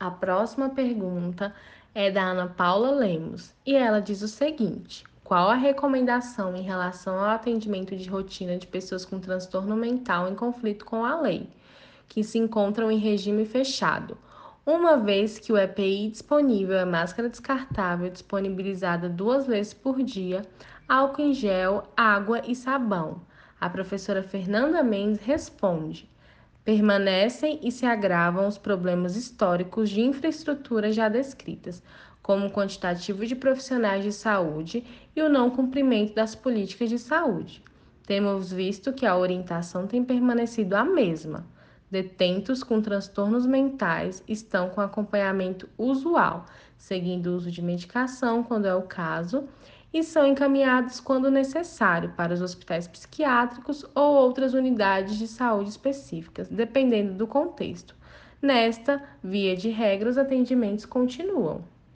A próxima pergunta é da Ana Paula Lemos e ela diz o seguinte: Qual a recomendação em relação ao atendimento de rotina de pessoas com transtorno mental em conflito com a lei, que se encontram em regime fechado? Uma vez que o EPI disponível é máscara descartável disponibilizada duas vezes por dia, álcool em gel, água e sabão. A professora Fernanda Mendes responde: permanecem e se agravam os problemas históricos de infraestrutura já descritas, como o quantitativo de profissionais de saúde e o não cumprimento das políticas de saúde. Temos visto que a orientação tem permanecido a mesma. Detentos com transtornos mentais estão com acompanhamento usual, seguindo o uso de medicação quando é o caso, e são encaminhados quando necessário para os hospitais psiquiátricos ou outras unidades de saúde específicas, dependendo do contexto. Nesta via de regra, os atendimentos continuam.